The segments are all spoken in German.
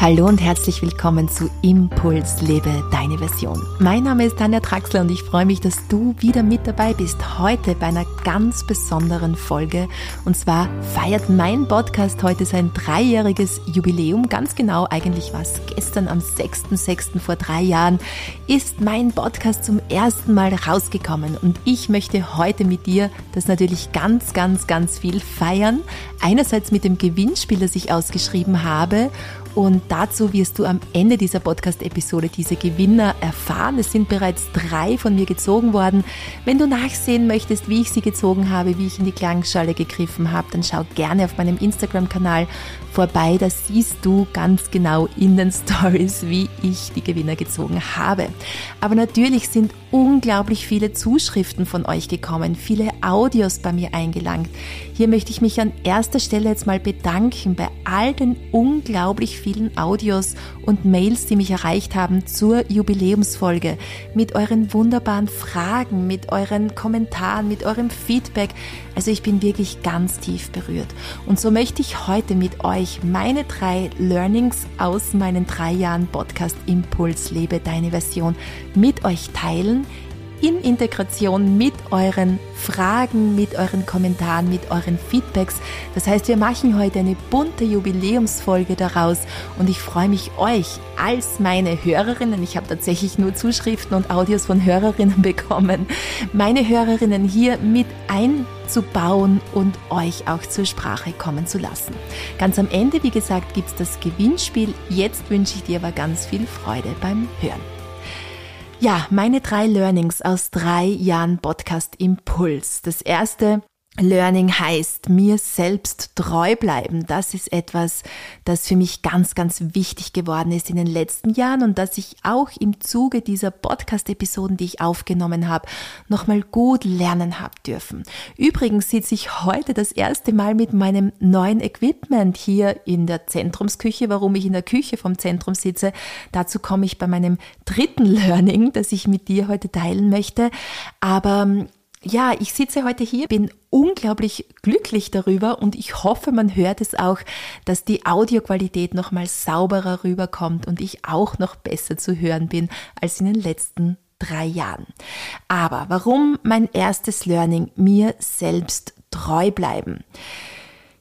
Hallo und herzlich willkommen zu Impuls Lebe deine Version. Mein Name ist Tanja Traxler und ich freue mich, dass du wieder mit dabei bist. Heute bei einer ganz besonderen Folge. Und zwar feiert mein Podcast heute sein dreijähriges Jubiläum. Ganz genau, eigentlich war es gestern am 6.6. vor drei Jahren, ist mein Podcast zum ersten Mal rausgekommen. Und ich möchte heute mit dir das natürlich ganz, ganz, ganz viel feiern. Einerseits mit dem Gewinnspiel, das ich ausgeschrieben habe und dazu wirst du am Ende dieser Podcast-Episode diese Gewinner erfahren. Es sind bereits drei von mir gezogen worden. Wenn du nachsehen möchtest, wie ich sie gezogen habe, wie ich in die Klangschale gegriffen habe, dann schau gerne auf meinem Instagram-Kanal vorbei. Da siehst du ganz genau in den Stories, wie ich die Gewinner gezogen habe. Aber natürlich sind unglaublich viele Zuschriften von euch gekommen, viele Audios bei mir eingelangt. Hier möchte ich mich an erster Stelle jetzt mal bedanken bei all den unglaublich vielen Audios und Mails, die mich erreicht haben zur Jubiläumsfolge, mit euren wunderbaren Fragen, mit euren Kommentaren, mit eurem Feedback. Also ich bin wirklich ganz tief berührt. Und so möchte ich heute mit euch meine drei Learnings aus meinen drei Jahren Podcast Impuls Lebe deine Version mit euch teilen in Integration mit euren Fragen, mit euren Kommentaren, mit euren Feedbacks. Das heißt, wir machen heute eine bunte Jubiläumsfolge daraus und ich freue mich euch als meine Hörerinnen, ich habe tatsächlich nur Zuschriften und Audios von Hörerinnen bekommen, meine Hörerinnen hier mit einzubauen und euch auch zur Sprache kommen zu lassen. Ganz am Ende, wie gesagt, gibt es das Gewinnspiel. Jetzt wünsche ich dir aber ganz viel Freude beim Hören. Ja, meine drei Learnings aus drei Jahren Podcast Impuls. Das erste, Learning heißt, mir selbst treu bleiben. Das ist etwas, das für mich ganz, ganz wichtig geworden ist in den letzten Jahren und das ich auch im Zuge dieser Podcast-Episoden, die ich aufgenommen habe, nochmal gut lernen habe dürfen. Übrigens sitze ich heute das erste Mal mit meinem neuen Equipment hier in der Zentrumsküche. Warum ich in der Küche vom Zentrum sitze, dazu komme ich bei meinem dritten Learning, das ich mit dir heute teilen möchte. Aber ja, ich sitze heute hier, bin unglaublich glücklich darüber und ich hoffe, man hört es auch, dass die Audioqualität nochmal sauberer rüberkommt und ich auch noch besser zu hören bin als in den letzten drei Jahren. Aber warum mein erstes Learning mir selbst treu bleiben?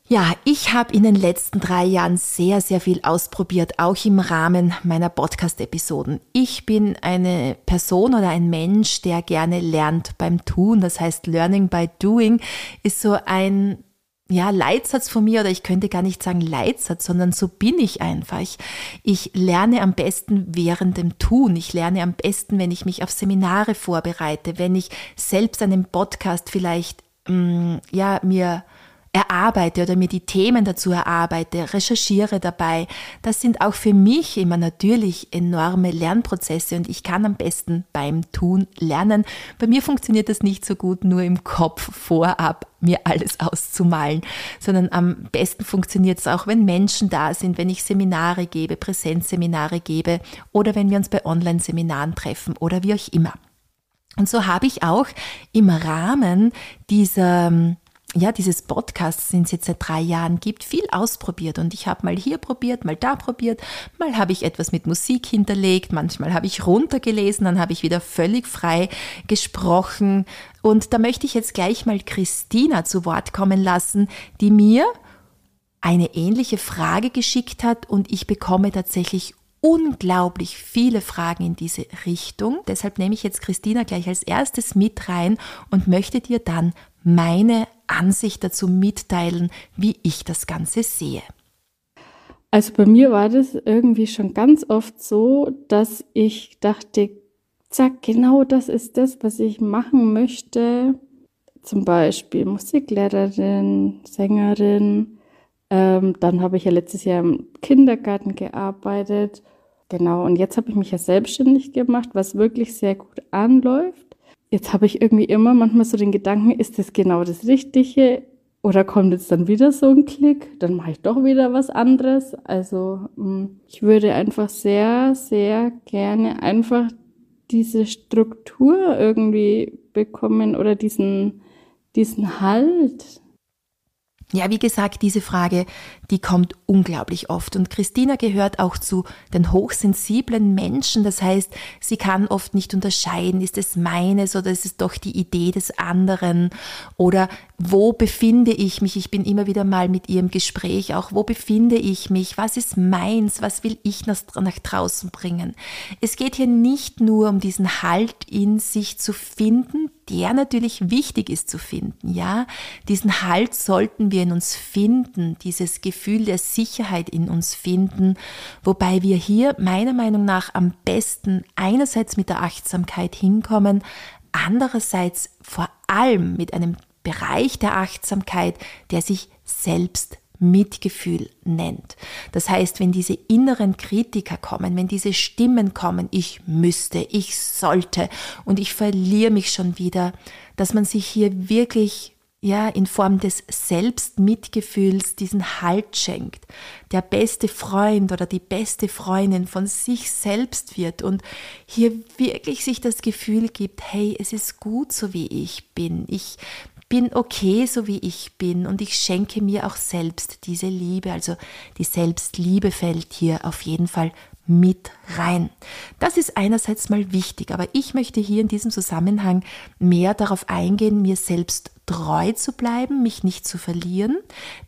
Ja, ich habe in den letzten drei Jahren sehr, sehr viel ausprobiert, auch im Rahmen meiner Podcast-Episoden. Ich bin eine Person oder ein Mensch, der gerne lernt beim Tun. Das heißt, Learning by Doing ist so ein ja, Leitsatz von mir oder ich könnte gar nicht sagen Leitsatz, sondern so bin ich einfach. Ich, lerne am besten während dem Tun. Ich lerne am besten, wenn ich mich auf Seminare vorbereite, wenn ich selbst einen Podcast vielleicht, mh, mm, ja, mir erarbeite oder mir die Themen dazu erarbeite, recherchiere dabei. Das sind auch für mich immer natürlich enorme Lernprozesse und ich kann am besten beim Tun lernen. Bei mir funktioniert das nicht so gut nur im Kopf vorab mir alles auszumalen, sondern am besten funktioniert es auch, wenn Menschen da sind, wenn ich Seminare gebe, Präsenzseminare gebe oder wenn wir uns bei Online-Seminaren treffen oder wie auch immer. Und so habe ich auch im Rahmen dieser ja, dieses Podcast, den es jetzt seit drei Jahren gibt, viel ausprobiert. Und ich habe mal hier probiert, mal da probiert, mal habe ich etwas mit Musik hinterlegt, manchmal habe ich runtergelesen, dann habe ich wieder völlig frei gesprochen. Und da möchte ich jetzt gleich mal Christina zu Wort kommen lassen, die mir eine ähnliche Frage geschickt hat und ich bekomme tatsächlich unglaublich viele Fragen in diese Richtung. Deshalb nehme ich jetzt Christina gleich als erstes mit rein und möchte dir dann meine Ansicht dazu mitteilen, wie ich das Ganze sehe. Also bei mir war das irgendwie schon ganz oft so, dass ich dachte, zack, genau das ist das, was ich machen möchte. Zum Beispiel Musiklehrerin, Sängerin. Ähm, dann habe ich ja letztes Jahr im Kindergarten gearbeitet. Genau, und jetzt habe ich mich ja selbstständig gemacht, was wirklich sehr gut anläuft jetzt habe ich irgendwie immer manchmal so den Gedanken, ist das genau das Richtige? Oder kommt jetzt dann wieder so ein Klick? Dann mache ich doch wieder was anderes. Also hm, ich würde einfach sehr, sehr gerne einfach diese Struktur irgendwie bekommen oder diesen, diesen Halt. Ja, wie gesagt, diese Frage, die kommt unglaublich oft. Und Christina gehört auch zu den hochsensiblen Menschen. Das heißt, sie kann oft nicht unterscheiden, ist es meines oder ist es doch die Idee des anderen? Oder wo befinde ich mich? Ich bin immer wieder mal mit ihr im Gespräch auch. Wo befinde ich mich? Was ist meins? Was will ich nach, nach draußen bringen? Es geht hier nicht nur um diesen Halt in sich zu finden, der natürlich wichtig ist zu finden, ja. Diesen Halt sollten wir in uns finden, dieses Gefühl der Sicherheit in uns finden, wobei wir hier meiner Meinung nach am besten einerseits mit der Achtsamkeit hinkommen, andererseits vor allem mit einem Bereich der Achtsamkeit, der sich selbst Mitgefühl nennt. Das heißt, wenn diese inneren Kritiker kommen, wenn diese Stimmen kommen, ich müsste, ich sollte und ich verliere mich schon wieder, dass man sich hier wirklich ja, in Form des Selbstmitgefühls diesen Halt schenkt, der beste Freund oder die beste Freundin von sich selbst wird und hier wirklich sich das Gefühl gibt, hey, es ist gut so wie ich bin. Ich bin okay, so wie ich bin und ich schenke mir auch selbst diese Liebe. Also die Selbstliebe fällt hier auf jeden Fall mit rein. Das ist einerseits mal wichtig, aber ich möchte hier in diesem Zusammenhang mehr darauf eingehen, mir selbst treu zu bleiben, mich nicht zu verlieren,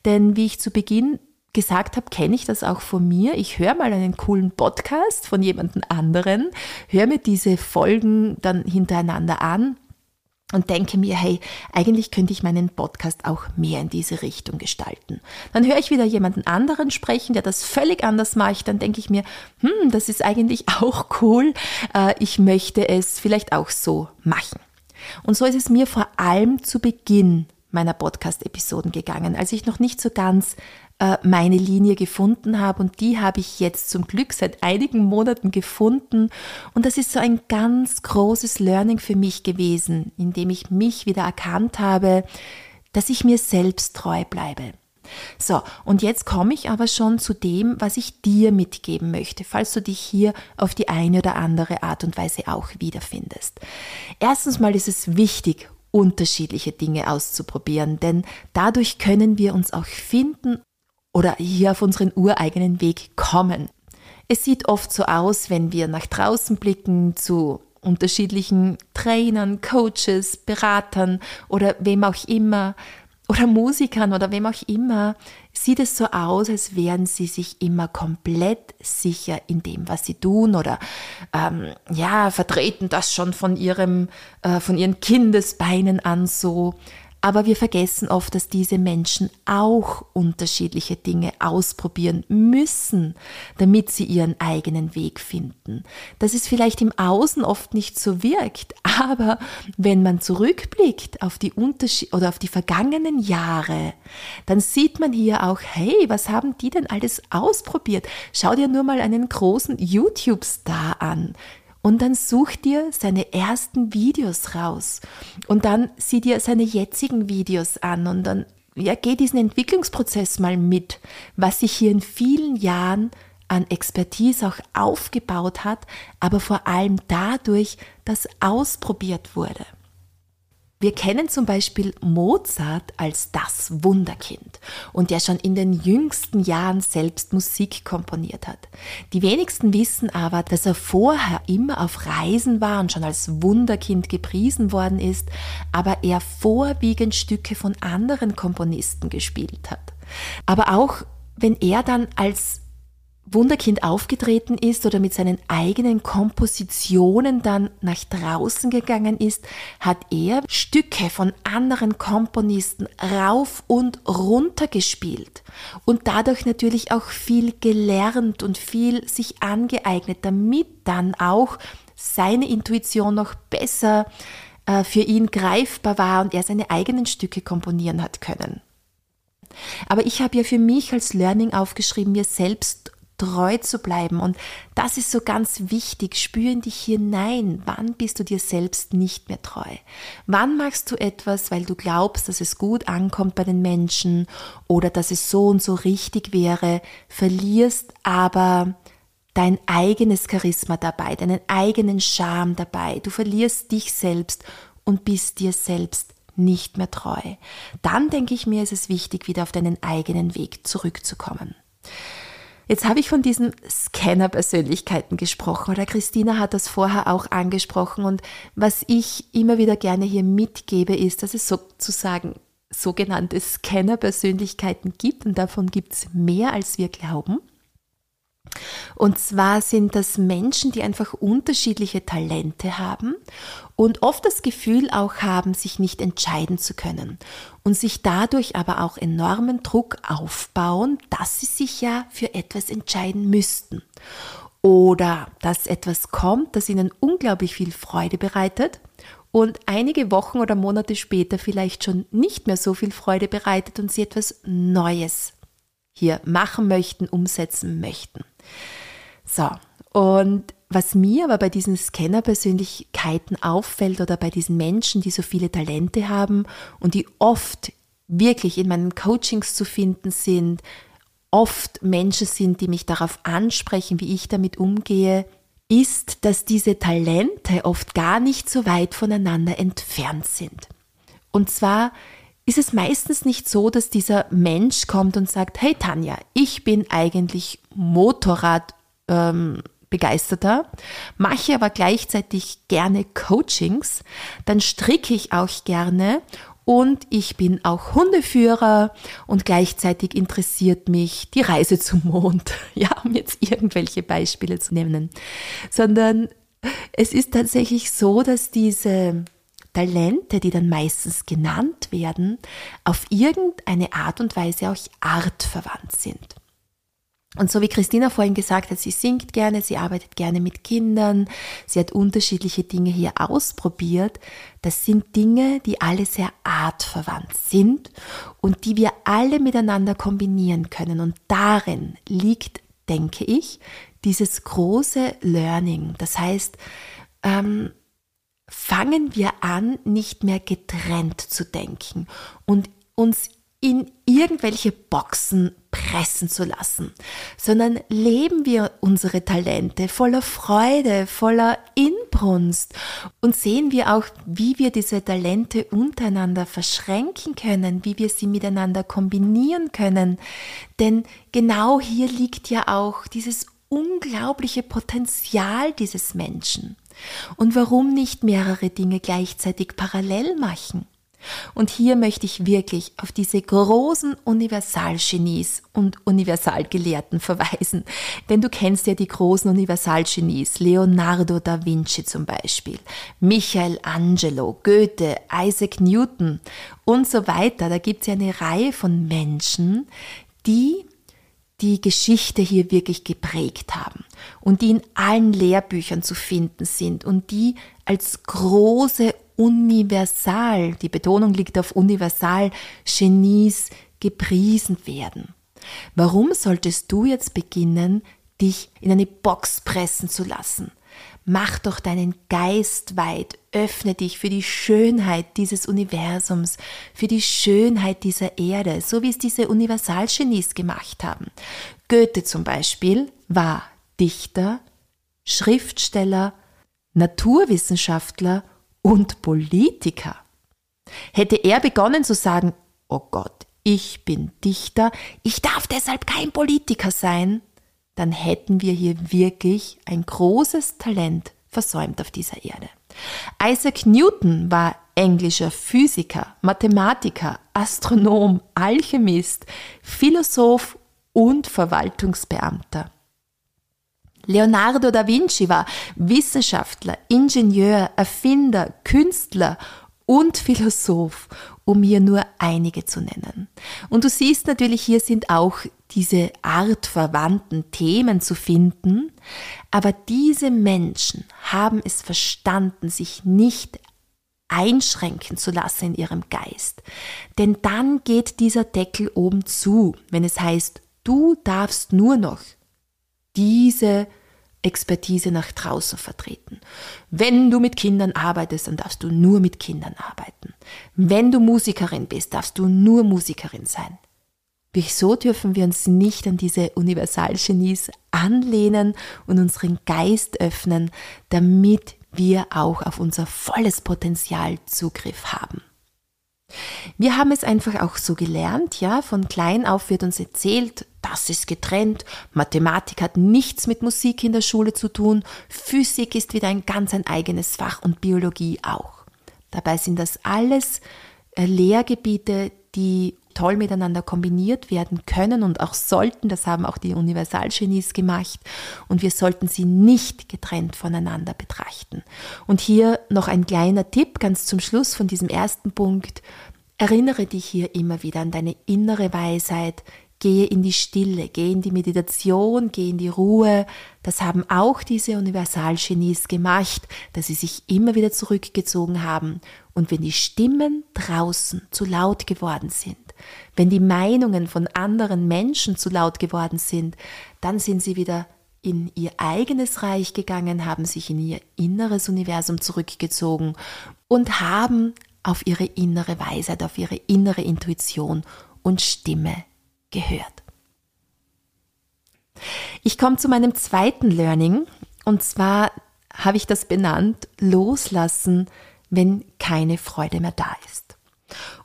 denn wie ich zu Beginn gesagt habe, kenne ich das auch von mir. Ich höre mal einen coolen Podcast von jemandem anderen, höre mir diese Folgen dann hintereinander an und denke mir, hey, eigentlich könnte ich meinen Podcast auch mehr in diese Richtung gestalten. Dann höre ich wieder jemanden anderen sprechen, der das völlig anders macht. Dann denke ich mir, hm, das ist eigentlich auch cool. Äh, ich möchte es vielleicht auch so machen. Und so ist es mir vor allem zu Beginn meiner Podcast-Episoden gegangen, als ich noch nicht so ganz äh, meine Linie gefunden habe und die habe ich jetzt zum Glück seit einigen Monaten gefunden und das ist so ein ganz großes Learning für mich gewesen, indem ich mich wieder erkannt habe, dass ich mir selbst treu bleibe. So, und jetzt komme ich aber schon zu dem, was ich dir mitgeben möchte, falls du dich hier auf die eine oder andere Art und Weise auch wiederfindest. Erstens mal ist es wichtig, unterschiedliche Dinge auszuprobieren, denn dadurch können wir uns auch finden oder hier auf unseren ureigenen Weg kommen. Es sieht oft so aus, wenn wir nach draußen blicken zu unterschiedlichen Trainern, Coaches, Beratern oder wem auch immer oder Musikern oder wem auch immer, sieht es so aus, als wären sie sich immer komplett sicher in dem, was sie tun oder ähm, ja vertreten das schon von ihrem äh, von ihren Kindesbeinen an so aber wir vergessen oft, dass diese Menschen auch unterschiedliche Dinge ausprobieren müssen, damit sie ihren eigenen Weg finden. Dass es vielleicht im Außen oft nicht so wirkt, aber wenn man zurückblickt auf die Unterschied oder auf die vergangenen Jahre, dann sieht man hier auch, hey, was haben die denn alles ausprobiert? Schau dir nur mal einen großen YouTube-Star an. Und dann such dir seine ersten Videos raus. Und dann sieh dir seine jetzigen Videos an und dann ja, geh diesen Entwicklungsprozess mal mit, was sich hier in vielen Jahren an Expertise auch aufgebaut hat, aber vor allem dadurch, dass ausprobiert wurde. Wir kennen zum Beispiel Mozart als das Wunderkind und der schon in den jüngsten Jahren selbst Musik komponiert hat. Die wenigsten wissen aber, dass er vorher immer auf Reisen war und schon als Wunderkind gepriesen worden ist, aber er vorwiegend Stücke von anderen Komponisten gespielt hat. Aber auch wenn er dann als Wunderkind aufgetreten ist oder mit seinen eigenen Kompositionen dann nach draußen gegangen ist, hat er Stücke von anderen Komponisten rauf und runter gespielt und dadurch natürlich auch viel gelernt und viel sich angeeignet, damit dann auch seine Intuition noch besser äh, für ihn greifbar war und er seine eigenen Stücke komponieren hat können. Aber ich habe ja für mich als Learning aufgeschrieben, mir selbst treu zu bleiben. Und das ist so ganz wichtig. Spür in dich hinein. Wann bist du dir selbst nicht mehr treu? Wann machst du etwas, weil du glaubst, dass es gut ankommt bei den Menschen oder dass es so und so richtig wäre, verlierst aber dein eigenes Charisma dabei, deinen eigenen Charme dabei. Du verlierst dich selbst und bist dir selbst nicht mehr treu. Dann denke ich mir, ist es wichtig, wieder auf deinen eigenen Weg zurückzukommen. Jetzt habe ich von diesen Scanner-Persönlichkeiten gesprochen oder Christina hat das vorher auch angesprochen und was ich immer wieder gerne hier mitgebe, ist, dass es sozusagen sogenannte Scanner-Persönlichkeiten gibt und davon gibt es mehr, als wir glauben. Und zwar sind das Menschen, die einfach unterschiedliche Talente haben und oft das Gefühl auch haben, sich nicht entscheiden zu können und sich dadurch aber auch enormen Druck aufbauen, dass sie sich ja für etwas entscheiden müssten. Oder dass etwas kommt, das ihnen unglaublich viel Freude bereitet und einige Wochen oder Monate später vielleicht schon nicht mehr so viel Freude bereitet und sie etwas Neues hier machen möchten, umsetzen möchten. So, und was mir aber bei diesen Scanner-Persönlichkeiten auffällt oder bei diesen Menschen, die so viele Talente haben und die oft wirklich in meinen Coachings zu finden sind, oft Menschen sind, die mich darauf ansprechen, wie ich damit umgehe, ist, dass diese Talente oft gar nicht so weit voneinander entfernt sind. Und zwar ist es meistens nicht so, dass dieser Mensch kommt und sagt, hey Tanja, ich bin eigentlich Motorrad ähm, mache aber gleichzeitig gerne Coachings, dann stricke ich auch gerne und ich bin auch Hundeführer und gleichzeitig interessiert mich die Reise zum Mond, ja, um jetzt irgendwelche Beispiele zu nennen, sondern es ist tatsächlich so, dass diese Talente, die dann meistens genannt werden, auf irgendeine Art und Weise auch artverwandt sind. Und so wie Christina vorhin gesagt hat, sie singt gerne, sie arbeitet gerne mit Kindern, sie hat unterschiedliche Dinge hier ausprobiert. Das sind Dinge, die alle sehr artverwandt sind und die wir alle miteinander kombinieren können. Und darin liegt, denke ich, dieses große Learning. Das heißt, ähm, fangen wir an, nicht mehr getrennt zu denken und uns in irgendwelche Boxen pressen zu lassen, sondern leben wir unsere Talente voller Freude, voller Inbrunst und sehen wir auch, wie wir diese Talente untereinander verschränken können, wie wir sie miteinander kombinieren können. Denn genau hier liegt ja auch dieses unglaubliche Potenzial dieses Menschen. Und warum nicht mehrere Dinge gleichzeitig parallel machen? Und hier möchte ich wirklich auf diese großen Universalgenies und Universalgelehrten verweisen. Denn du kennst ja die großen Universalgenies, Leonardo da Vinci zum Beispiel, Michelangelo, Goethe, Isaac Newton und so weiter. Da gibt es ja eine Reihe von Menschen, die die Geschichte hier wirklich geprägt haben und die in allen Lehrbüchern zu finden sind und die als große Universal, die Betonung liegt auf Universal, Genies gepriesen werden. Warum solltest du jetzt beginnen, dich in eine Box pressen zu lassen? Mach doch deinen Geist weit, öffne dich für die Schönheit dieses Universums, für die Schönheit dieser Erde, so wie es diese Universalgenies gemacht haben. Goethe zum Beispiel war Dichter, Schriftsteller, Naturwissenschaftler und Politiker. Hätte er begonnen zu sagen, oh Gott, ich bin Dichter, ich darf deshalb kein Politiker sein, dann hätten wir hier wirklich ein großes Talent versäumt auf dieser Erde. Isaac Newton war englischer Physiker, Mathematiker, Astronom, Alchemist, Philosoph und Verwaltungsbeamter. Leonardo da Vinci war Wissenschaftler, Ingenieur, Erfinder, Künstler und Philosoph, um hier nur einige zu nennen. Und du siehst natürlich, hier sind auch diese artverwandten Themen zu finden, aber diese Menschen haben es verstanden, sich nicht einschränken zu lassen in ihrem Geist. Denn dann geht dieser Deckel oben zu, wenn es heißt, du darfst nur noch diese Expertise nach draußen vertreten. Wenn du mit Kindern arbeitest, dann darfst du nur mit Kindern arbeiten. Wenn du Musikerin bist, darfst du nur Musikerin sein. Wieso dürfen wir uns nicht an diese Universalgenies anlehnen und unseren Geist öffnen, damit wir auch auf unser volles Potenzial Zugriff haben? Wir haben es einfach auch so gelernt, ja, von klein auf wird uns erzählt, das ist getrennt, Mathematik hat nichts mit Musik in der Schule zu tun, Physik ist wieder ein ganz ein eigenes Fach und Biologie auch. Dabei sind das alles äh, Lehrgebiete, die toll miteinander kombiniert werden können und auch sollten. Das haben auch die Universalgenies gemacht. Und wir sollten sie nicht getrennt voneinander betrachten. Und hier noch ein kleiner Tipp ganz zum Schluss von diesem ersten Punkt. Erinnere dich hier immer wieder an deine innere Weisheit, gehe in die Stille, gehe in die Meditation, gehe in die Ruhe. Das haben auch diese Universalgenies gemacht, dass sie sich immer wieder zurückgezogen haben. Und wenn die Stimmen draußen zu laut geworden sind, wenn die Meinungen von anderen Menschen zu laut geworden sind, dann sind sie wieder in ihr eigenes Reich gegangen, haben sich in ihr inneres Universum zurückgezogen und haben auf ihre innere Weisheit, auf ihre innere Intuition und Stimme gehört. Ich komme zu meinem zweiten Learning und zwar habe ich das benannt, loslassen, wenn keine Freude mehr da ist.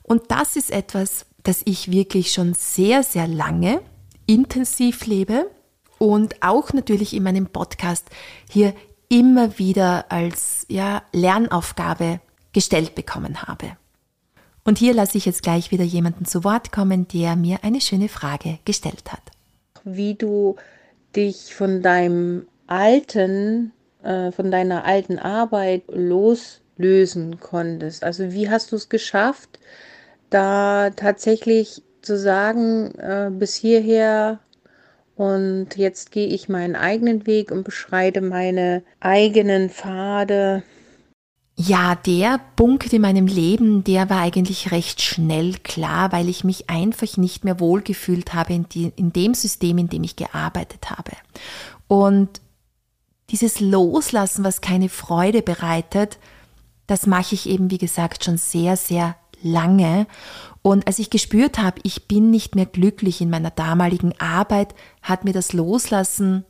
Und das ist etwas, das ich wirklich schon sehr, sehr lange intensiv lebe und auch natürlich in meinem Podcast hier immer wieder als ja, Lernaufgabe gestellt bekommen habe. Und hier lasse ich jetzt gleich wieder jemanden zu Wort kommen, der mir eine schöne Frage gestellt hat. Wie du dich von deinem alten, äh, von deiner alten Arbeit loslösen konntest. Also wie hast du es geschafft, da tatsächlich zu sagen, äh, bis hierher und jetzt gehe ich meinen eigenen Weg und beschreite meine eigenen Pfade. Ja, der Punkt in meinem Leben, der war eigentlich recht schnell klar, weil ich mich einfach nicht mehr wohlgefühlt habe in, die, in dem System, in dem ich gearbeitet habe. Und dieses Loslassen, was keine Freude bereitet, das mache ich eben, wie gesagt, schon sehr, sehr lange. Und als ich gespürt habe, ich bin nicht mehr glücklich in meiner damaligen Arbeit, hat mir das Loslassen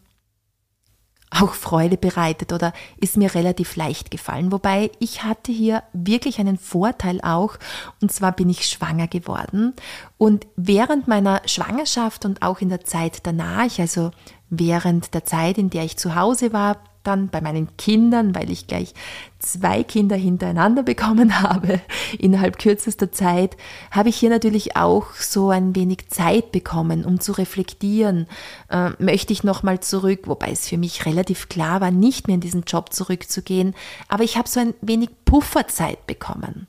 auch Freude bereitet oder ist mir relativ leicht gefallen. Wobei ich hatte hier wirklich einen Vorteil auch, und zwar bin ich schwanger geworden. Und während meiner Schwangerschaft und auch in der Zeit danach, also während der Zeit, in der ich zu Hause war, dann bei meinen Kindern, weil ich gleich zwei Kinder hintereinander bekommen habe innerhalb kürzester Zeit, habe ich hier natürlich auch so ein wenig Zeit bekommen, um zu reflektieren. Äh, möchte ich nochmal zurück, wobei es für mich relativ klar war, nicht mehr in diesen Job zurückzugehen, aber ich habe so ein wenig Pufferzeit bekommen.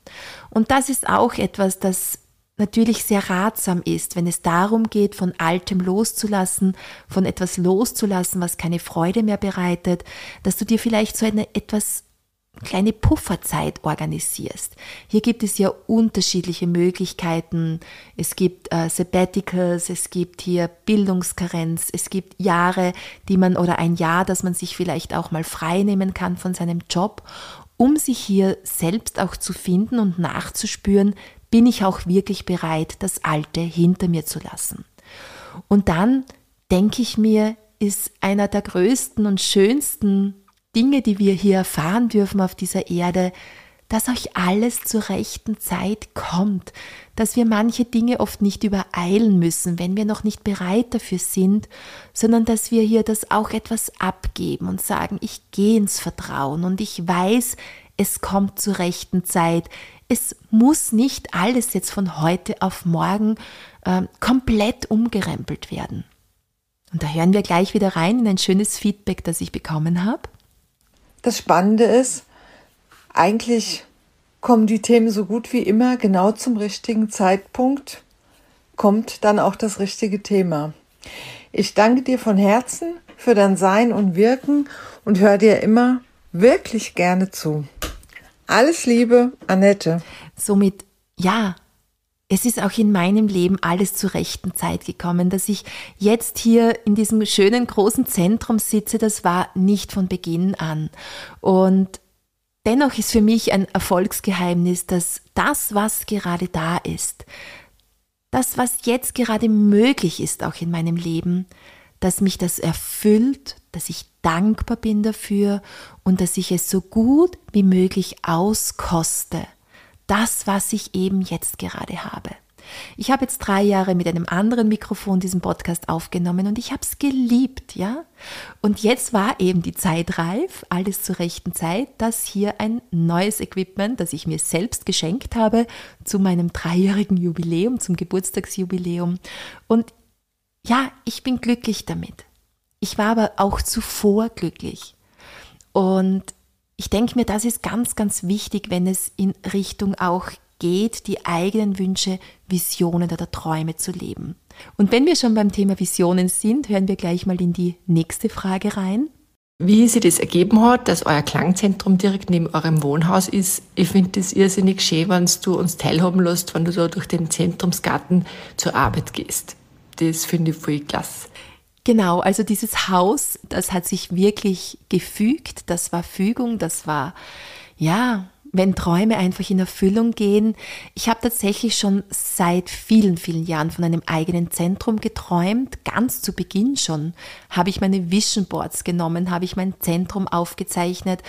Und das ist auch etwas, das natürlich sehr ratsam ist, wenn es darum geht, von Altem loszulassen, von etwas loszulassen, was keine Freude mehr bereitet, dass du dir vielleicht so eine etwas kleine Pufferzeit organisierst. Hier gibt es ja unterschiedliche Möglichkeiten. Es gibt äh, Sabbaticals, es gibt hier Bildungskarenz, es gibt Jahre, die man oder ein Jahr, das man sich vielleicht auch mal frei nehmen kann von seinem Job, um sich hier selbst auch zu finden und nachzuspüren, bin ich auch wirklich bereit, das Alte hinter mir zu lassen. Und dann denke ich mir, ist einer der größten und schönsten Dinge, die wir hier erfahren dürfen auf dieser Erde, dass euch alles zur rechten Zeit kommt, dass wir manche Dinge oft nicht übereilen müssen, wenn wir noch nicht bereit dafür sind, sondern dass wir hier das auch etwas abgeben und sagen, ich gehe ins Vertrauen und ich weiß, es kommt zur rechten Zeit, es muss nicht alles jetzt von heute auf morgen äh, komplett umgerempelt werden. Und da hören wir gleich wieder rein in ein schönes Feedback, das ich bekommen habe. Das Spannende ist, eigentlich kommen die Themen so gut wie immer genau zum richtigen Zeitpunkt, kommt dann auch das richtige Thema. Ich danke dir von Herzen für dein Sein und Wirken und höre dir immer wirklich gerne zu. Alles Liebe, Annette. Somit, ja, es ist auch in meinem Leben alles zur rechten Zeit gekommen. Dass ich jetzt hier in diesem schönen großen Zentrum sitze, das war nicht von Beginn an. Und dennoch ist für mich ein Erfolgsgeheimnis, dass das, was gerade da ist, das, was jetzt gerade möglich ist, auch in meinem Leben, dass mich das erfüllt, dass ich dankbar bin dafür und dass ich es so gut wie möglich auskoste. das, was ich eben jetzt gerade habe. Ich habe jetzt drei Jahre mit einem anderen Mikrofon diesen Podcast aufgenommen und ich habe es geliebt, ja. Und jetzt war eben die Zeit reif, alles zur rechten Zeit, dass hier ein neues Equipment, das ich mir selbst geschenkt habe, zu meinem dreijährigen Jubiläum, zum Geburtstagsjubiläum. Und ja, ich bin glücklich damit. Ich war aber auch zuvor glücklich. Und ich denke mir, das ist ganz, ganz wichtig, wenn es in Richtung auch geht, die eigenen Wünsche, Visionen oder Träume zu leben. Und wenn wir schon beim Thema Visionen sind, hören wir gleich mal in die nächste Frage rein. Wie sich das ergeben hat, dass euer Klangzentrum direkt neben eurem Wohnhaus ist, ich finde das irrsinnig schön, wenn du uns teilhaben lässt, wenn du da durch den Zentrumsgarten zur Arbeit gehst. Das finde ich voll klasse. Genau, also dieses Haus, das hat sich wirklich gefügt, das war Fügung, das war, ja, wenn Träume einfach in Erfüllung gehen. Ich habe tatsächlich schon seit vielen, vielen Jahren von einem eigenen Zentrum geträumt. Ganz zu Beginn schon habe ich meine Vision Boards genommen, habe ich mein Zentrum aufgezeichnet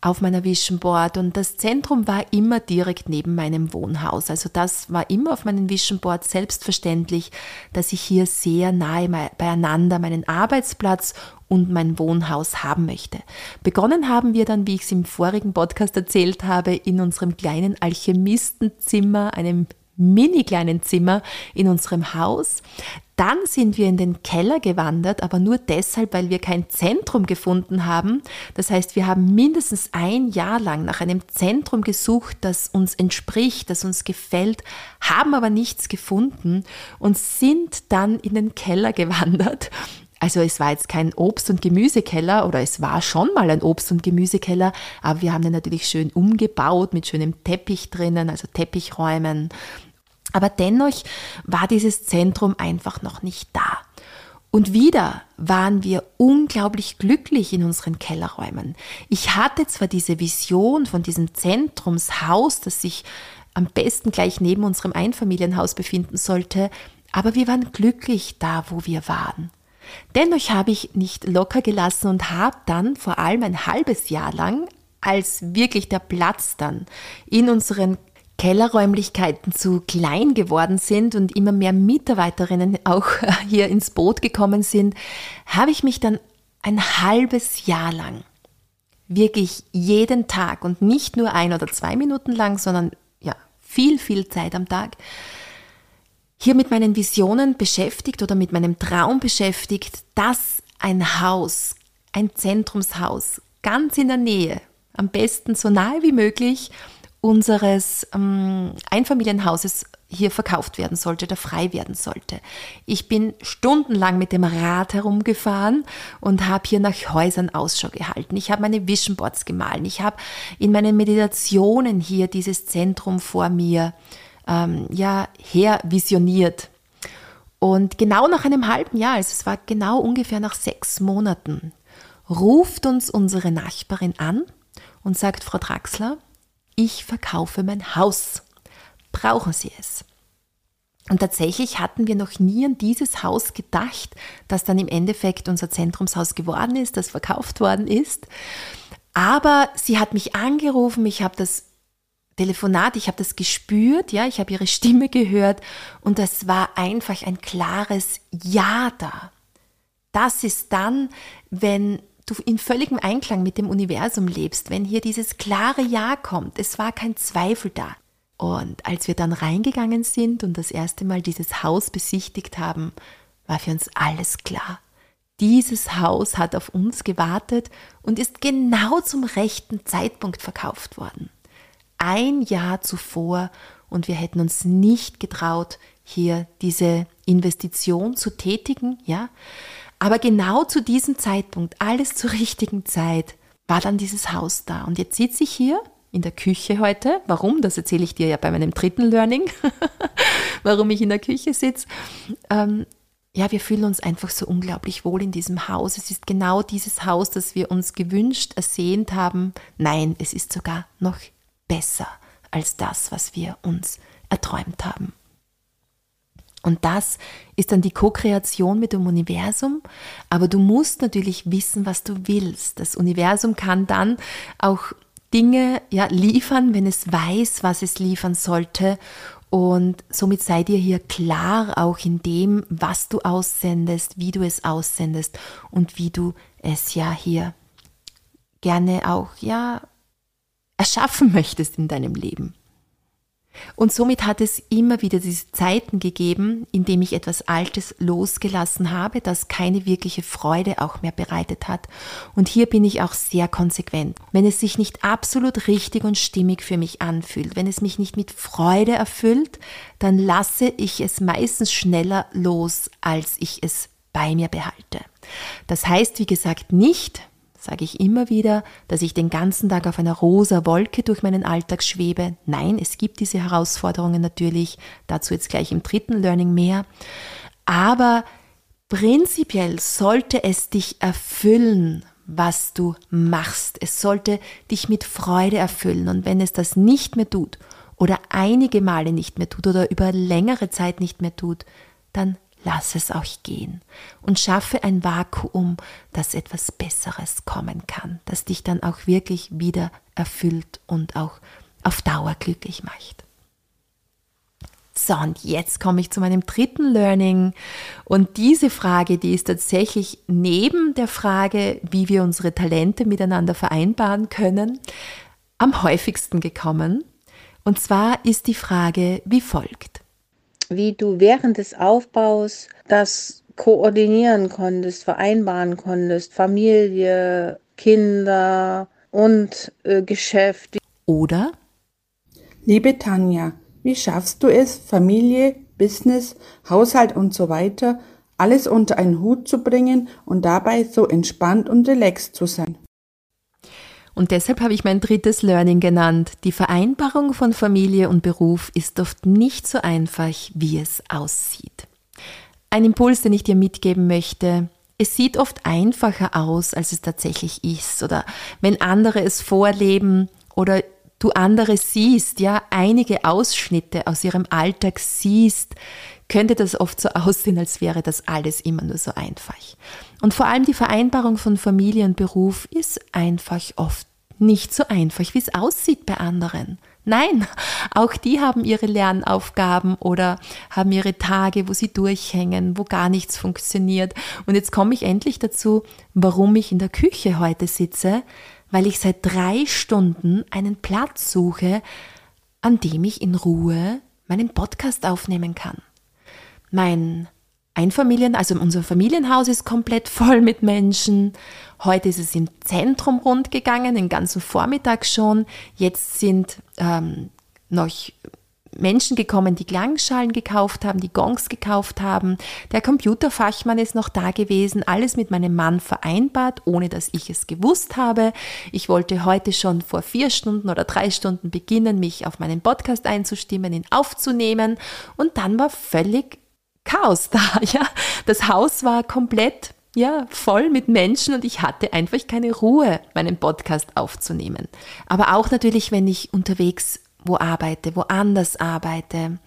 auf meiner Vision Board und das Zentrum war immer direkt neben meinem Wohnhaus. Also das war immer auf meinem Vision Board selbstverständlich, dass ich hier sehr nahe beieinander meinen Arbeitsplatz und mein Wohnhaus haben möchte. Begonnen haben wir dann, wie ich es im vorigen Podcast erzählt habe, in unserem kleinen Alchemistenzimmer, einem mini kleinen Zimmer in unserem Haus. Dann sind wir in den Keller gewandert, aber nur deshalb, weil wir kein Zentrum gefunden haben. Das heißt, wir haben mindestens ein Jahr lang nach einem Zentrum gesucht, das uns entspricht, das uns gefällt, haben aber nichts gefunden und sind dann in den Keller gewandert. Also es war jetzt kein Obst- und Gemüsekeller oder es war schon mal ein Obst- und Gemüsekeller, aber wir haben den natürlich schön umgebaut mit schönem Teppich drinnen, also Teppichräumen aber dennoch war dieses Zentrum einfach noch nicht da. Und wieder waren wir unglaublich glücklich in unseren Kellerräumen. Ich hatte zwar diese Vision von diesem Zentrumshaus, das sich am besten gleich neben unserem Einfamilienhaus befinden sollte, aber wir waren glücklich da, wo wir waren. Dennoch habe ich nicht locker gelassen und habe dann vor allem ein halbes Jahr lang, als wirklich der Platz dann in unseren Kellerräumlichkeiten zu klein geworden sind und immer mehr Mitarbeiterinnen auch hier ins Boot gekommen sind, habe ich mich dann ein halbes Jahr lang wirklich jeden Tag und nicht nur ein oder zwei Minuten lang, sondern ja, viel, viel Zeit am Tag hier mit meinen Visionen beschäftigt oder mit meinem Traum beschäftigt, dass ein Haus, ein Zentrumshaus ganz in der Nähe, am besten so nahe wie möglich, unseres ähm, Einfamilienhauses hier verkauft werden sollte oder frei werden sollte. Ich bin stundenlang mit dem Rad herumgefahren und habe hier nach Häusern Ausschau gehalten. Ich habe meine Vision Boards gemahlen. Ich habe in meinen Meditationen hier dieses Zentrum vor mir ähm, ja her visioniert. Und genau nach einem halben Jahr, also es war genau ungefähr nach sechs Monaten, ruft uns unsere Nachbarin an und sagt, Frau Draxler, ich verkaufe mein Haus. Brauchen Sie es? Und tatsächlich hatten wir noch nie an dieses Haus gedacht, das dann im Endeffekt unser Zentrumshaus geworden ist, das verkauft worden ist. Aber sie hat mich angerufen, ich habe das Telefonat, ich habe das gespürt, ja, ich habe ihre Stimme gehört und das war einfach ein klares Ja da. Das ist dann, wenn du in völligem Einklang mit dem Universum lebst, wenn hier dieses klare Ja kommt. Es war kein Zweifel da. Und als wir dann reingegangen sind und das erste Mal dieses Haus besichtigt haben, war für uns alles klar. Dieses Haus hat auf uns gewartet und ist genau zum rechten Zeitpunkt verkauft worden. Ein Jahr zuvor und wir hätten uns nicht getraut, hier diese Investition zu tätigen, ja. Aber genau zu diesem Zeitpunkt, alles zur richtigen Zeit, war dann dieses Haus da. Und jetzt sitze ich hier in der Küche heute. Warum? Das erzähle ich dir ja bei meinem dritten Learning, warum ich in der Küche sitze. Ähm, ja, wir fühlen uns einfach so unglaublich wohl in diesem Haus. Es ist genau dieses Haus, das wir uns gewünscht, ersehnt haben. Nein, es ist sogar noch besser als das, was wir uns erträumt haben. Und das ist dann die Co-Kreation mit dem Universum. Aber du musst natürlich wissen, was du willst. Das Universum kann dann auch Dinge ja liefern, wenn es weiß, was es liefern sollte. Und somit sei dir hier klar auch in dem, was du aussendest, wie du es aussendest und wie du es ja hier gerne auch ja erschaffen möchtest in deinem Leben. Und somit hat es immer wieder diese Zeiten gegeben, in dem ich etwas Altes losgelassen habe, das keine wirkliche Freude auch mehr bereitet hat. Und hier bin ich auch sehr konsequent. Wenn es sich nicht absolut richtig und stimmig für mich anfühlt, wenn es mich nicht mit Freude erfüllt, dann lasse ich es meistens schneller los, als ich es bei mir behalte. Das heißt, wie gesagt, nicht, sage ich immer wieder, dass ich den ganzen Tag auf einer rosa Wolke durch meinen Alltag schwebe. Nein, es gibt diese Herausforderungen natürlich, dazu jetzt gleich im dritten Learning mehr. Aber prinzipiell sollte es dich erfüllen, was du machst. Es sollte dich mit Freude erfüllen. Und wenn es das nicht mehr tut oder einige Male nicht mehr tut oder über längere Zeit nicht mehr tut, dann lass es euch gehen und schaffe ein Vakuum, dass etwas Besseres kommen kann, das dich dann auch wirklich wieder erfüllt und auch auf Dauer glücklich macht. So, und jetzt komme ich zu meinem dritten Learning. Und diese Frage, die ist tatsächlich neben der Frage, wie wir unsere Talente miteinander vereinbaren können, am häufigsten gekommen. Und zwar ist die Frage wie folgt wie du während des Aufbaus das koordinieren konntest, vereinbaren konntest, Familie, Kinder und äh, Geschäft. Oder? Liebe Tanja, wie schaffst du es, Familie, Business, Haushalt und so weiter alles unter einen Hut zu bringen und dabei so entspannt und relaxed zu sein? Und deshalb habe ich mein drittes Learning genannt. Die Vereinbarung von Familie und Beruf ist oft nicht so einfach, wie es aussieht. Ein Impuls, den ich dir mitgeben möchte. Es sieht oft einfacher aus, als es tatsächlich ist. Oder wenn andere es vorleben oder du andere siehst, ja, einige Ausschnitte aus ihrem Alltag siehst, könnte das oft so aussehen, als wäre das alles immer nur so einfach. Und vor allem die Vereinbarung von Familie und Beruf ist einfach oft nicht so einfach, wie es aussieht bei anderen. Nein, auch die haben ihre Lernaufgaben oder haben ihre Tage, wo sie durchhängen, wo gar nichts funktioniert. Und jetzt komme ich endlich dazu, warum ich in der Küche heute sitze, weil ich seit drei Stunden einen Platz suche, an dem ich in Ruhe meinen Podcast aufnehmen kann. Mein Einfamilien, also unser Familienhaus ist komplett voll mit Menschen. Heute ist es im Zentrum rund gegangen, den ganzen Vormittag schon. Jetzt sind ähm, noch Menschen gekommen, die Klangschalen gekauft haben, die Gongs gekauft haben. Der Computerfachmann ist noch da gewesen, alles mit meinem Mann vereinbart, ohne dass ich es gewusst habe. Ich wollte heute schon vor vier Stunden oder drei Stunden beginnen, mich auf meinen Podcast einzustimmen, ihn aufzunehmen. Und dann war völlig Chaos da, ja. Das Haus war komplett ja, voll mit Menschen und ich hatte einfach keine Ruhe, meinen Podcast aufzunehmen. Aber auch natürlich, wenn ich unterwegs wo arbeite, woanders arbeite,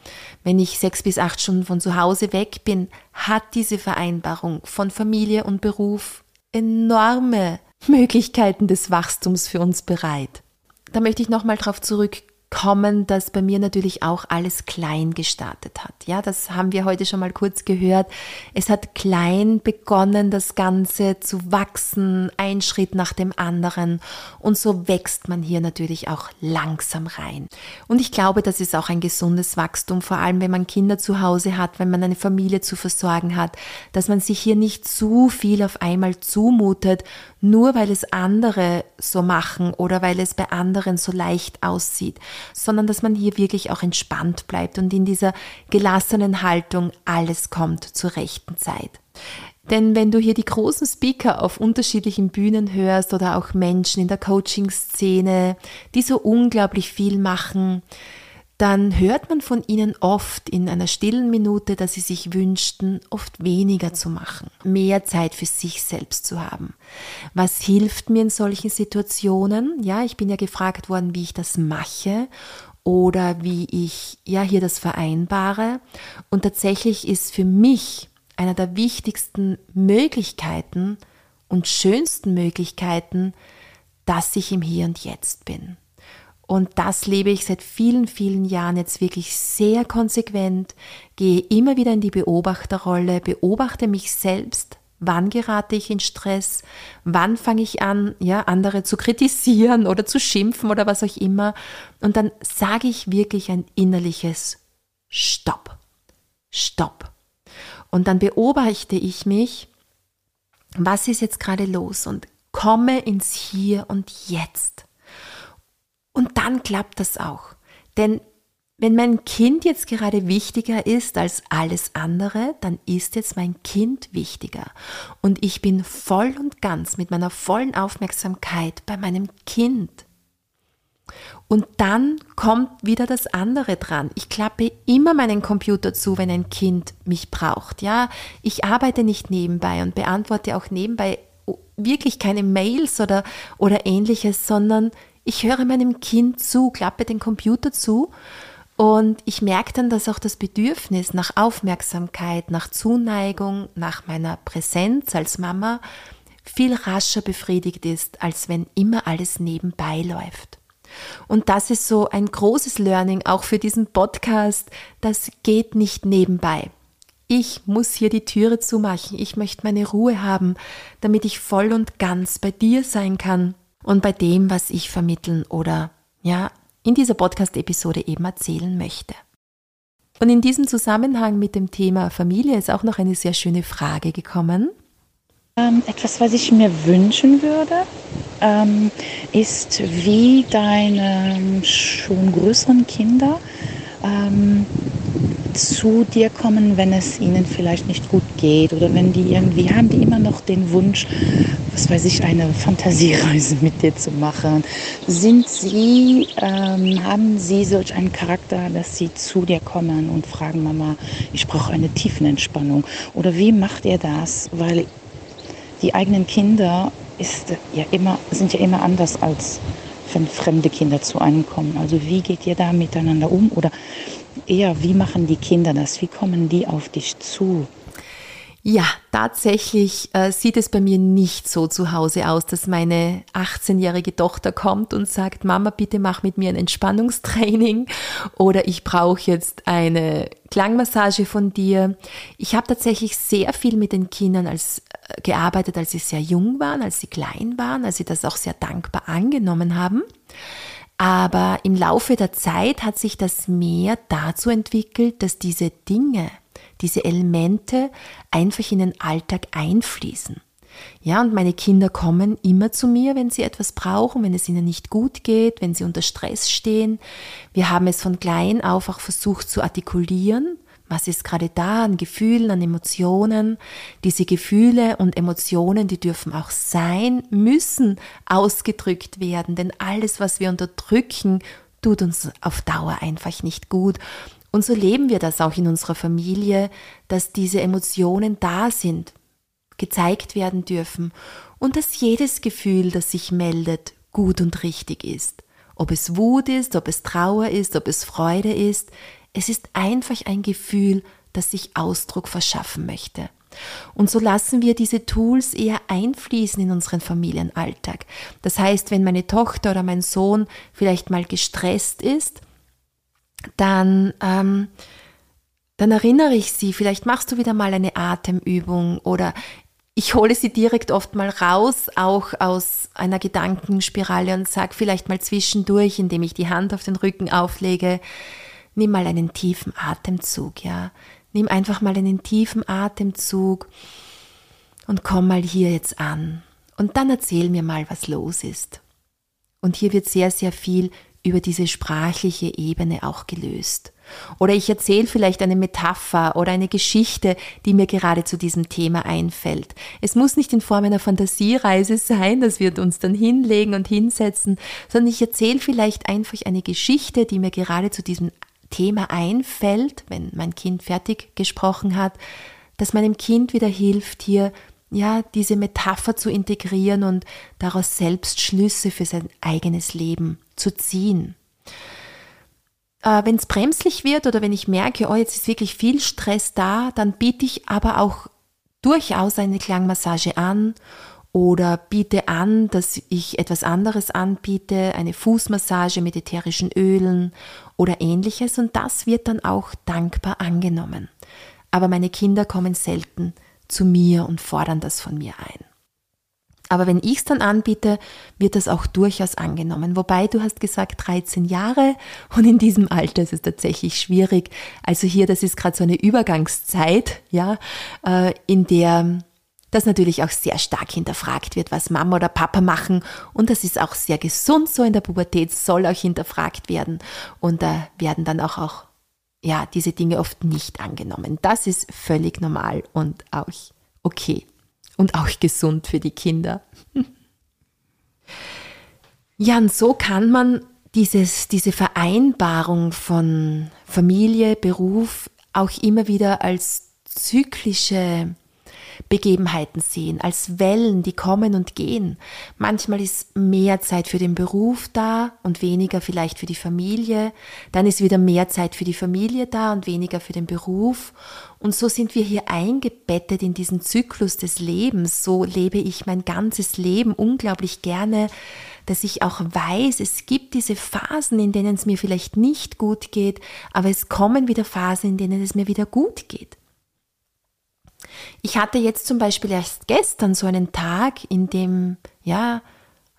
wenn ich sechs bis acht Stunden von zu Hause weg bin, hat diese Vereinbarung von Familie und Beruf enorme Möglichkeiten des Wachstums für uns bereit. Da möchte ich nochmal drauf zurück kommen, dass bei mir natürlich auch alles klein gestartet hat. Ja, das haben wir heute schon mal kurz gehört. Es hat klein begonnen, das Ganze zu wachsen, ein Schritt nach dem anderen. Und so wächst man hier natürlich auch langsam rein. Und ich glaube, das ist auch ein gesundes Wachstum, vor allem wenn man Kinder zu Hause hat, wenn man eine Familie zu versorgen hat, dass man sich hier nicht zu viel auf einmal zumutet, nur weil es andere so machen oder weil es bei anderen so leicht aussieht, sondern dass man hier wirklich auch entspannt bleibt und in dieser gelassenen Haltung alles kommt zur rechten Zeit. Denn wenn du hier die großen Speaker auf unterschiedlichen Bühnen hörst oder auch Menschen in der Coaching-Szene, die so unglaublich viel machen, dann hört man von ihnen oft in einer stillen Minute, dass sie sich wünschten, oft weniger zu machen, mehr Zeit für sich selbst zu haben. Was hilft mir in solchen Situationen? Ja, ich bin ja gefragt worden, wie ich das mache oder wie ich ja hier das vereinbare. Und tatsächlich ist für mich einer der wichtigsten Möglichkeiten und schönsten Möglichkeiten, dass ich im Hier und Jetzt bin. Und das lebe ich seit vielen, vielen Jahren jetzt wirklich sehr konsequent, gehe immer wieder in die Beobachterrolle, beobachte mich selbst, wann gerate ich in Stress, wann fange ich an, ja, andere zu kritisieren oder zu schimpfen oder was auch immer. Und dann sage ich wirklich ein innerliches Stopp. Stopp. Und dann beobachte ich mich, was ist jetzt gerade los und komme ins Hier und Jetzt. Und dann klappt das auch. Denn wenn mein Kind jetzt gerade wichtiger ist als alles andere, dann ist jetzt mein Kind wichtiger. Und ich bin voll und ganz mit meiner vollen Aufmerksamkeit bei meinem Kind. Und dann kommt wieder das andere dran. Ich klappe immer meinen Computer zu, wenn ein Kind mich braucht. Ja, ich arbeite nicht nebenbei und beantworte auch nebenbei wirklich keine Mails oder, oder ähnliches, sondern ich höre meinem Kind zu, klappe den Computer zu und ich merke dann, dass auch das Bedürfnis nach Aufmerksamkeit, nach Zuneigung, nach meiner Präsenz als Mama viel rascher befriedigt ist, als wenn immer alles nebenbei läuft. Und das ist so ein großes Learning auch für diesen Podcast. Das geht nicht nebenbei. Ich muss hier die Türe zumachen. Ich möchte meine Ruhe haben, damit ich voll und ganz bei dir sein kann und bei dem, was ich vermitteln oder ja, in dieser Podcast-Episode eben erzählen möchte. Und in diesem Zusammenhang mit dem Thema Familie ist auch noch eine sehr schöne Frage gekommen. Ähm, etwas, was ich mir wünschen würde, ähm, ist, wie deine schon größeren Kinder ähm, zu dir kommen, wenn es ihnen vielleicht nicht gut geht oder wenn die irgendwie, haben die immer noch den Wunsch, was weiß ich, eine Fantasiereise mit dir zu machen? Sind sie, ähm, haben sie solch einen Charakter, dass sie zu dir kommen und fragen, Mama, ich brauche eine Tiefenentspannung? Oder wie macht ihr das? Weil die eigenen Kinder ist ja immer, sind ja immer anders als wenn fremde Kinder zu einem kommen. Also wie geht ihr da miteinander um? Oder eher, wie machen die Kinder das? Wie kommen die auf dich zu? Ja, tatsächlich äh, sieht es bei mir nicht so zu Hause aus, dass meine 18-jährige Tochter kommt und sagt, Mama, bitte mach mit mir ein Entspannungstraining oder ich brauche jetzt eine Klangmassage von dir. Ich habe tatsächlich sehr viel mit den Kindern als, äh, gearbeitet, als sie sehr jung waren, als sie klein waren, als sie das auch sehr dankbar angenommen haben. Aber im Laufe der Zeit hat sich das mehr dazu entwickelt, dass diese Dinge, diese Elemente einfach in den Alltag einfließen. Ja, und meine Kinder kommen immer zu mir, wenn sie etwas brauchen, wenn es ihnen nicht gut geht, wenn sie unter Stress stehen. Wir haben es von klein auf auch versucht zu artikulieren was ist gerade da an Gefühlen, an Emotionen? Diese Gefühle und Emotionen, die dürfen auch sein, müssen ausgedrückt werden, denn alles, was wir unterdrücken, tut uns auf Dauer einfach nicht gut. Und so leben wir das auch in unserer Familie, dass diese Emotionen da sind, gezeigt werden dürfen und dass jedes Gefühl, das sich meldet, gut und richtig ist. Ob es Wut ist, ob es Trauer ist, ob es Freude ist, es ist einfach ein Gefühl, das sich Ausdruck verschaffen möchte. Und so lassen wir diese Tools eher einfließen in unseren Familienalltag. Das heißt, wenn meine Tochter oder mein Sohn vielleicht mal gestresst ist, dann, ähm, dann erinnere ich sie, vielleicht machst du wieder mal eine Atemübung oder ich hole sie direkt oft mal raus, auch aus einer Gedankenspirale und sage vielleicht mal zwischendurch, indem ich die Hand auf den Rücken auflege, nimm mal einen tiefen Atemzug, ja. Nimm einfach mal einen tiefen Atemzug und komm mal hier jetzt an. Und dann erzähl mir mal, was los ist. Und hier wird sehr, sehr viel über diese sprachliche Ebene auch gelöst. Oder ich erzähle vielleicht eine Metapher oder eine Geschichte, die mir gerade zu diesem Thema einfällt. Es muss nicht in Form einer Fantasiereise sein, dass wir uns dann hinlegen und hinsetzen, sondern ich erzähle vielleicht einfach eine Geschichte, die mir gerade zu diesem Thema einfällt, wenn mein Kind fertig gesprochen hat, dass meinem Kind wieder hilft, hier ja, diese Metapher zu integrieren und daraus selbst Schlüsse für sein eigenes Leben zu ziehen. Äh, wenn es bremslich wird oder wenn ich merke, oh, jetzt ist wirklich viel Stress da, dann biete ich aber auch durchaus eine Klangmassage an oder biete an, dass ich etwas anderes anbiete, eine Fußmassage mit ätherischen Ölen oder ähnliches und das wird dann auch dankbar angenommen. Aber meine Kinder kommen selten zu mir und fordern das von mir ein. Aber wenn ich es dann anbiete, wird das auch durchaus angenommen. Wobei du hast gesagt 13 Jahre und in diesem Alter ist es tatsächlich schwierig. Also hier, das ist gerade so eine Übergangszeit, ja, äh, in der das natürlich auch sehr stark hinterfragt wird, was Mama oder Papa machen. Und das ist auch sehr gesund so in der Pubertät, soll auch hinterfragt werden. Und da werden dann auch, auch ja, diese Dinge oft nicht angenommen. Das ist völlig normal und auch okay und auch gesund für die Kinder. Ja, und so kann man dieses, diese Vereinbarung von Familie, Beruf auch immer wieder als zyklische Begebenheiten sehen, als Wellen, die kommen und gehen. Manchmal ist mehr Zeit für den Beruf da und weniger vielleicht für die Familie. Dann ist wieder mehr Zeit für die Familie da und weniger für den Beruf. Und so sind wir hier eingebettet in diesen Zyklus des Lebens. So lebe ich mein ganzes Leben unglaublich gerne, dass ich auch weiß, es gibt diese Phasen, in denen es mir vielleicht nicht gut geht, aber es kommen wieder Phasen, in denen es mir wieder gut geht. Ich hatte jetzt zum Beispiel erst gestern so einen Tag, in dem, ja,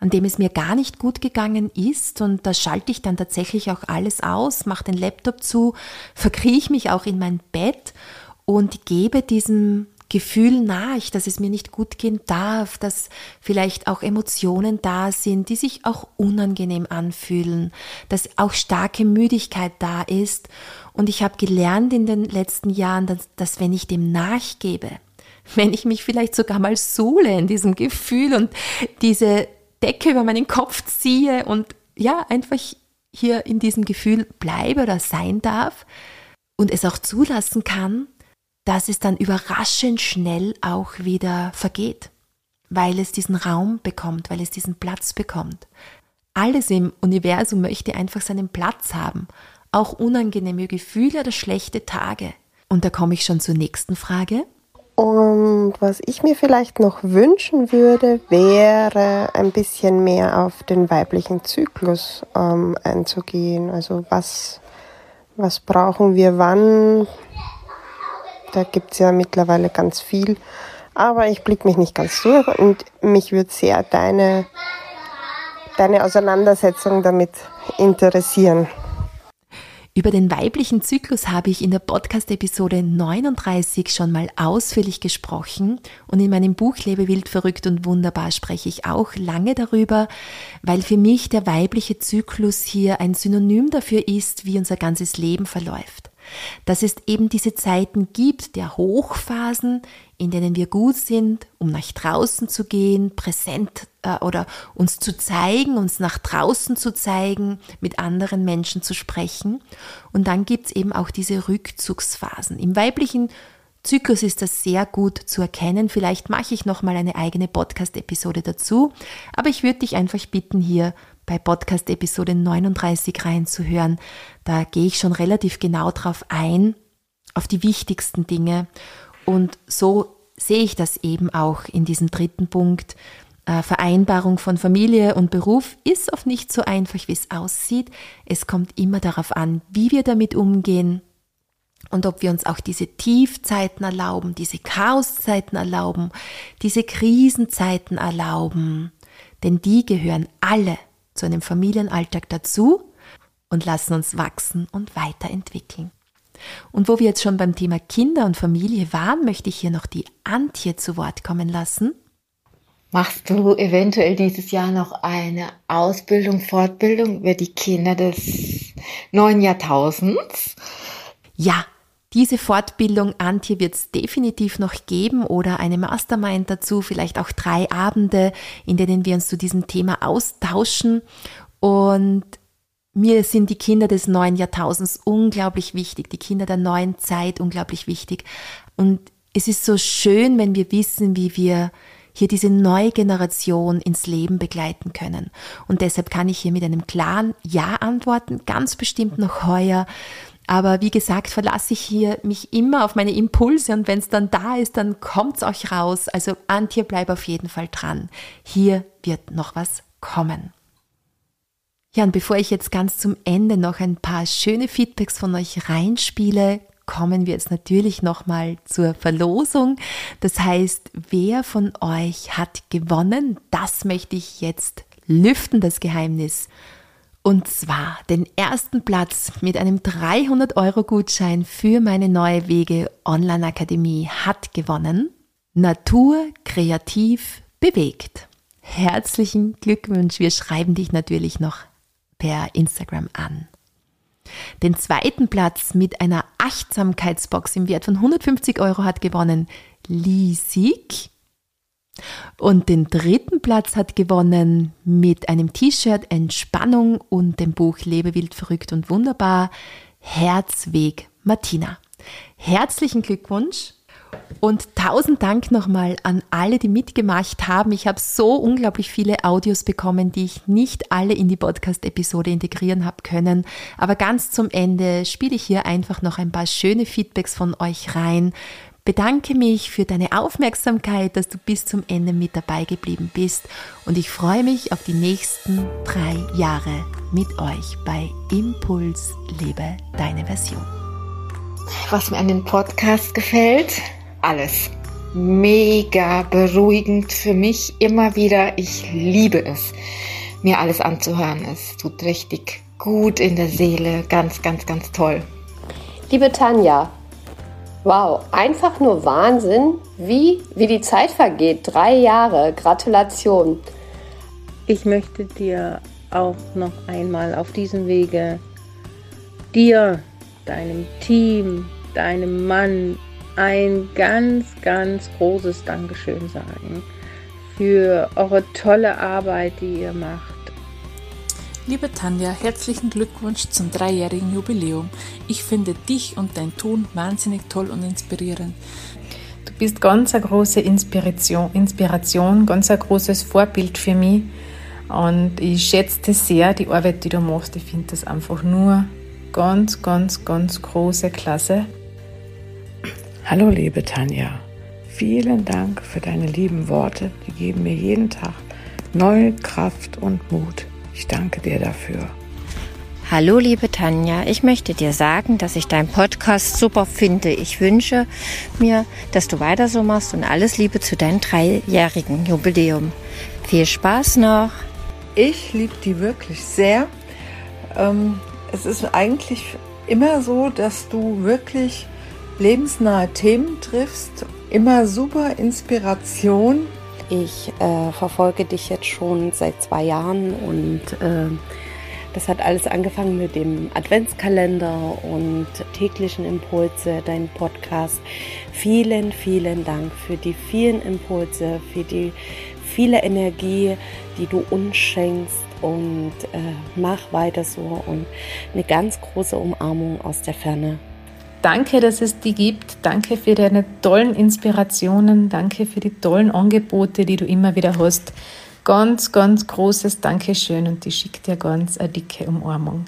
an dem es mir gar nicht gut gegangen ist und da schalte ich dann tatsächlich auch alles aus, mache den Laptop zu, verkrieche mich auch in mein Bett und gebe diesem Gefühl nach, dass es mir nicht gut gehen darf, dass vielleicht auch Emotionen da sind, die sich auch unangenehm anfühlen, dass auch starke Müdigkeit da ist. Und ich habe gelernt in den letzten Jahren, dass, dass wenn ich dem nachgebe, wenn ich mich vielleicht sogar mal suhle in diesem Gefühl und diese Decke über meinen Kopf ziehe und ja, einfach hier in diesem Gefühl bleibe oder sein darf und es auch zulassen kann, dass es dann überraschend schnell auch wieder vergeht, weil es diesen Raum bekommt, weil es diesen Platz bekommt. Alles im Universum möchte einfach seinen Platz haben, auch unangenehme Gefühle oder schlechte Tage. Und da komme ich schon zur nächsten Frage. Und was ich mir vielleicht noch wünschen würde, wäre ein bisschen mehr auf den weiblichen Zyklus ähm, einzugehen. Also was, was brauchen wir wann? Da gibt es ja mittlerweile ganz viel. Aber ich blicke mich nicht ganz durch und mich würde sehr deine, deine Auseinandersetzung damit interessieren. Über den weiblichen Zyklus habe ich in der Podcast-Episode 39 schon mal ausführlich gesprochen und in meinem Buch Lebe wild, verrückt und wunderbar spreche ich auch lange darüber, weil für mich der weibliche Zyklus hier ein Synonym dafür ist, wie unser ganzes Leben verläuft dass es eben diese Zeiten gibt der Hochphasen, in denen wir gut sind, um nach draußen zu gehen, präsent äh, oder uns zu zeigen, uns nach draußen zu zeigen, mit anderen Menschen zu sprechen. Und dann gibt es eben auch diese Rückzugsphasen. Im weiblichen Zyklus ist das sehr gut zu erkennen. Vielleicht mache ich noch mal eine eigene Podcast-Episode dazu. Aber ich würde dich einfach bitten, hier bei Podcast Episode 39 reinzuhören. Da gehe ich schon relativ genau drauf ein, auf die wichtigsten Dinge. Und so sehe ich das eben auch in diesem dritten Punkt. Äh, Vereinbarung von Familie und Beruf ist oft nicht so einfach, wie es aussieht. Es kommt immer darauf an, wie wir damit umgehen und ob wir uns auch diese Tiefzeiten erlauben, diese Chaoszeiten erlauben, diese Krisenzeiten erlauben. Denn die gehören alle zu einem Familienalltag dazu und lassen uns wachsen und weiterentwickeln. Und wo wir jetzt schon beim Thema Kinder und Familie waren, möchte ich hier noch die Antje zu Wort kommen lassen. Machst du eventuell dieses Jahr noch eine Ausbildung, Fortbildung über die Kinder des neuen Jahrtausends? Ja, diese Fortbildung, Antje, wird es definitiv noch geben oder eine Mastermind dazu, vielleicht auch drei Abende, in denen wir uns zu diesem Thema austauschen. Und mir sind die Kinder des neuen Jahrtausends unglaublich wichtig, die Kinder der neuen Zeit unglaublich wichtig. Und es ist so schön, wenn wir wissen, wie wir hier diese neue Generation ins Leben begleiten können. Und deshalb kann ich hier mit einem klaren Ja antworten, ganz bestimmt noch heuer Aber wie gesagt, verlasse ich hier mich immer auf meine Impulse und wenn es dann da ist, dann kommt es euch raus. Also Antje, bleib auf jeden Fall dran. Hier wird noch was kommen. Ja, und bevor ich jetzt ganz zum Ende noch ein paar schöne Feedbacks von euch reinspiele, kommen wir jetzt natürlich nochmal zur Verlosung. Das heißt, wer von euch hat gewonnen? Das möchte ich jetzt lüften, das Geheimnis. Und zwar den ersten Platz mit einem 300 Euro Gutschein für meine neue Wege Online Akademie hat gewonnen. Natur kreativ bewegt. Herzlichen Glückwunsch. Wir schreiben dich natürlich noch per Instagram an. Den zweiten Platz mit einer Achtsamkeitsbox im Wert von 150 Euro hat gewonnen Liesig. Und den dritten Platz hat gewonnen mit einem T-Shirt Entspannung und dem Buch Lebe wild, verrückt und wunderbar Herzweg Martina. Herzlichen Glückwunsch und tausend Dank nochmal an alle, die mitgemacht haben. Ich habe so unglaublich viele Audios bekommen, die ich nicht alle in die Podcast-Episode integrieren habe können. Aber ganz zum Ende spiele ich hier einfach noch ein paar schöne Feedbacks von euch rein. Bedanke mich für deine Aufmerksamkeit, dass du bis zum Ende mit dabei geblieben bist. Und ich freue mich auf die nächsten drei Jahre mit euch bei Impuls Lebe deine Version. Was mir an den Podcast gefällt, alles. Mega beruhigend für mich immer wieder. Ich liebe es, mir alles anzuhören. Es tut richtig gut in der Seele. Ganz, ganz, ganz toll. Liebe Tanja, wow, einfach nur Wahnsinn, wie, wie die Zeit vergeht. Drei Jahre, Gratulation. Ich möchte dir auch noch einmal auf diesem Wege dir, deinem Team, deinem Mann, ein ganz, ganz großes Dankeschön sagen für eure tolle Arbeit, die ihr macht. Liebe Tanja, herzlichen Glückwunsch zum dreijährigen Jubiläum. Ich finde dich und dein Tun wahnsinnig toll und inspirierend. Du bist ganz eine große Inspiration, Inspiration, ganz ein großes Vorbild für mich. Und ich schätze sehr, die Arbeit, die du machst. Ich finde das einfach nur ganz, ganz, ganz große Klasse. Hallo liebe Tanja, vielen Dank für deine lieben Worte, die geben mir jeden Tag neue Kraft und Mut. Ich danke dir dafür. Hallo liebe Tanja, ich möchte dir sagen, dass ich deinen Podcast super finde. Ich wünsche mir, dass du weiter so machst und alles Liebe zu deinem dreijährigen Jubiläum. Viel Spaß noch. Ich liebe die wirklich sehr. Ähm, es ist eigentlich immer so, dass du wirklich lebensnahe Themen triffst. Immer super Inspiration. Ich äh, verfolge dich jetzt schon seit zwei Jahren und äh, das hat alles angefangen mit dem Adventskalender und täglichen Impulse, dein Podcast. Vielen, vielen Dank für die vielen Impulse, für die viele Energie, die du uns schenkst und äh, mach weiter so und eine ganz große Umarmung aus der Ferne. Danke, dass es die gibt. Danke für deine tollen Inspirationen. Danke für die tollen Angebote, die du immer wieder hast. Ganz, ganz großes Dankeschön und ich schicke dir ganz eine dicke Umarmung.